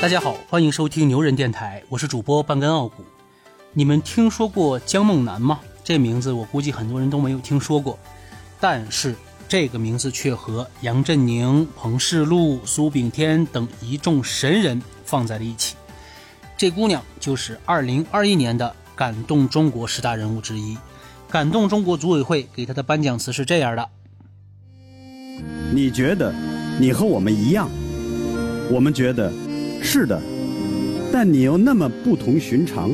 大家好，欢迎收听牛人电台，我是主播半根傲骨。你们听说过姜梦楠吗？这名字我估计很多人都没有听说过，但是这个名字却和杨振宁、彭世禄、苏炳添等一众神人放在了一起。这姑娘就是2021年的感动中国十大人物之一。感动中国组委会给她的颁奖词是这样的：你觉得你和我们一样，我们觉得。是的，但你又那么不同寻常。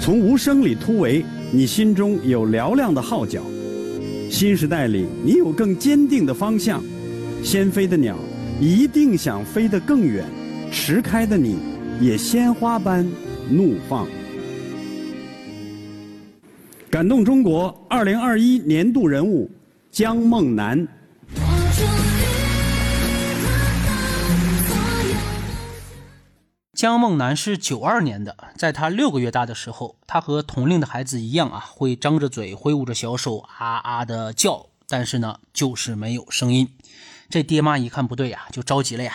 从无声里突围，你心中有嘹亮的号角；新时代里，你有更坚定的方向。先飞的鸟一定想飞得更远，迟开的你也鲜花般怒放。感动中国二零二一年度人物姜梦楠。姜梦楠是九二年的，在他六个月大的时候，他和同龄的孩子一样啊，会张着嘴，挥舞着小手，啊啊的叫，但是呢，就是没有声音。这爹妈一看不对呀，就着急了呀，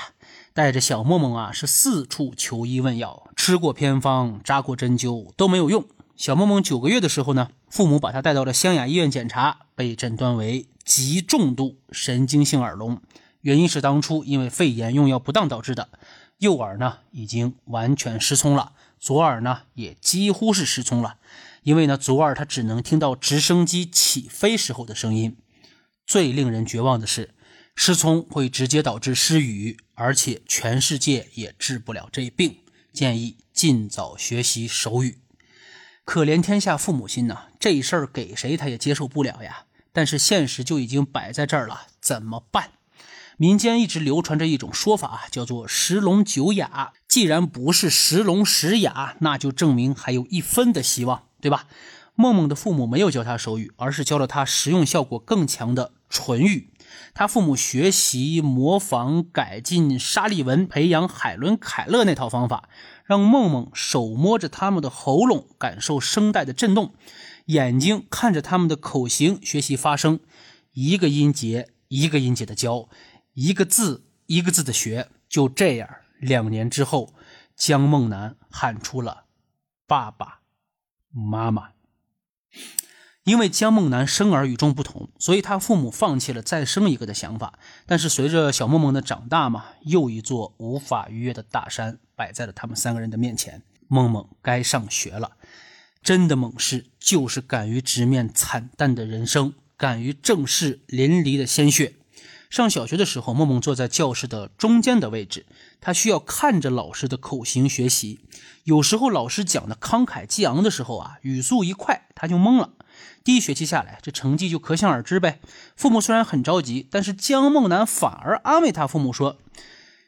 带着小梦梦啊，是四处求医问药，吃过偏方，扎过针灸，都没有用。小梦梦九个月的时候呢，父母把他带到了湘雅医院检查，被诊断为极重度神经性耳聋，原因是当初因为肺炎用药不当导致的。右耳呢已经完全失聪了，左耳呢也几乎是失聪了，因为呢左耳它只能听到直升机起飞时候的声音。最令人绝望的是，失聪会直接导致失语，而且全世界也治不了这病。建议尽早学习手语。可怜天下父母心呐，这事儿给谁他也接受不了呀。但是现实就已经摆在这儿了，怎么办？民间一直流传着一种说法，叫做“十聋九哑”。既然不是十聋十哑，那就证明还有一分的希望，对吧？梦梦的父母没有教他手语，而是教了他实用效果更强的唇语。他父母学习、模仿、改进沙利文、培养海伦·凯勒那套方法，让梦梦手摸着他们的喉咙，感受声带的震动；眼睛看着他们的口型，学习发声，一个音节一个音节的教。一个字一个字的学，就这样，两年之后，姜梦楠喊出了“爸爸妈妈”。因为姜梦楠生儿与众不同，所以他父母放弃了再生一个的想法。但是随着小梦梦的长大嘛，又一座无法逾越的大山摆在了他们三个人的面前。梦梦该上学了。真的猛士就是敢于直面惨淡的人生，敢于正视淋漓的鲜血。上小学的时候，梦梦坐在教室的中间的位置，他需要看着老师的口型学习。有时候老师讲的慷慨激昂的时候啊，语速一快，他就懵了。第一学期下来，这成绩就可想而知呗。父母虽然很着急，但是姜梦楠反而安慰他父母说：“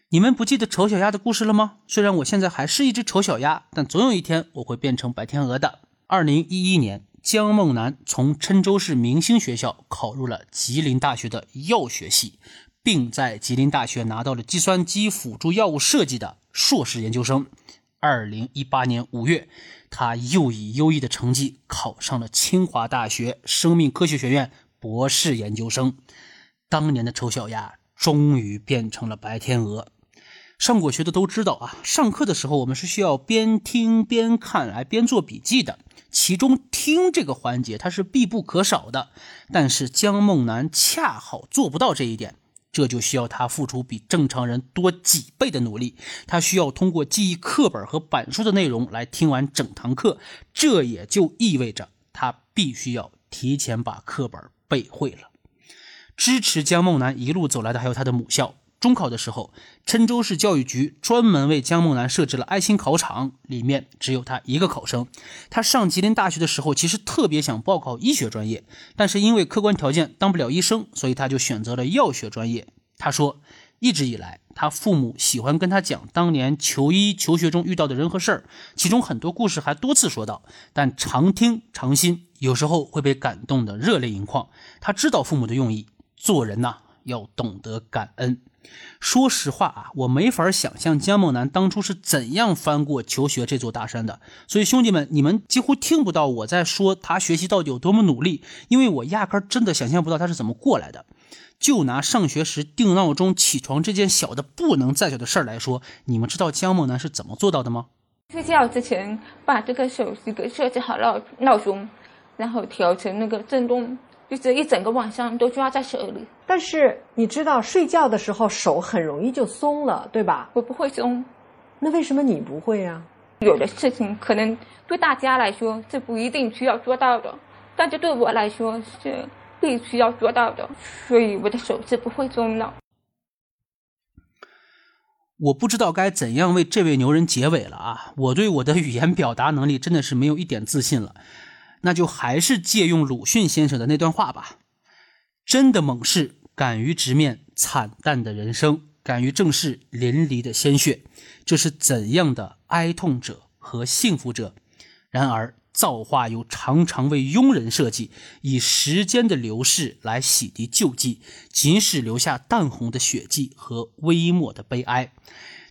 你们不记得丑小鸭的故事了吗？虽然我现在还是一只丑小鸭，但总有一天我会变成白天鹅的。”二零一一年。姜梦楠从郴州市明星学校考入了吉林大学的药学系，并在吉林大学拿到了计算机辅助药物设计的硕士研究生。二零一八年五月，他又以优异的成绩考上了清华大学生命科学学院博士研究生。当年的丑小鸭终于变成了白天鹅。上过学的都知道啊，上课的时候我们是需要边听边看，来边做笔记的。其中听这个环节它是必不可少的，但是姜梦楠恰好做不到这一点，这就需要他付出比正常人多几倍的努力。他需要通过记忆课本和板书的内容来听完整堂课，这也就意味着他必须要提前把课本背会了。支持姜梦楠一路走来的还有他的母校。中考的时候，郴州市教育局专门为姜梦楠设置了爱心考场，里面只有他一个考生。他上吉林大学的时候，其实特别想报考医学专业，但是因为客观条件当不了医生，所以他就选择了药学专业。他说，一直以来，他父母喜欢跟他讲当年求医求学中遇到的人和事儿，其中很多故事还多次说到，但常听常新，有时候会被感动的热泪盈眶。他知道父母的用意，做人呐要懂得感恩。说实话啊，我没法想象姜梦楠当初是怎样翻过求学这座大山的。所以兄弟们，你们几乎听不到我在说他学习到底有多么努力，因为我压根儿真的想象不到他是怎么过来的。就拿上学时定闹钟起床这件小的不能再小的事儿来说，你们知道江梦楠是怎么做到的吗？睡觉之前把这个手机给设置好闹闹钟，然后调成那个震动，就这一整个晚上都抓在手里。但是你知道，睡觉的时候手很容易就松了，对吧？我不会松。那为什么你不会呀？有的事情可能对大家来说这不一定需要做到的，但是对我来说是。必须要做到的，所以我的手是不会松的。我不知道该怎样为这位牛人结尾了啊！我对我的语言表达能力真的是没有一点自信了，那就还是借用鲁迅先生的那段话吧：真的猛士敢于直面惨淡的人生，敢于正视淋漓的鲜血，这是怎样的哀痛者和幸福者？然而。造化又常常为庸人设计，以时间的流逝来洗涤旧迹，仅使留下淡红的血迹和微末的悲哀。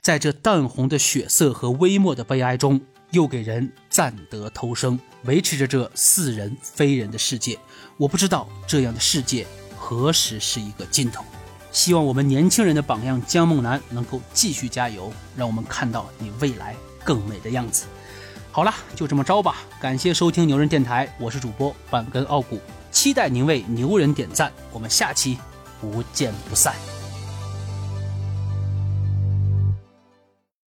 在这淡红的血色和微末的悲哀中，又给人暂得偷生，维持着这似人非人的世界。我不知道这样的世界何时是一个尽头。希望我们年轻人的榜样江梦楠能够继续加油，让我们看到你未来更美的样子。好了，就这么着吧。感谢收听牛人电台，我是主播板根傲骨，期待您为牛人点赞。我们下期不见不散。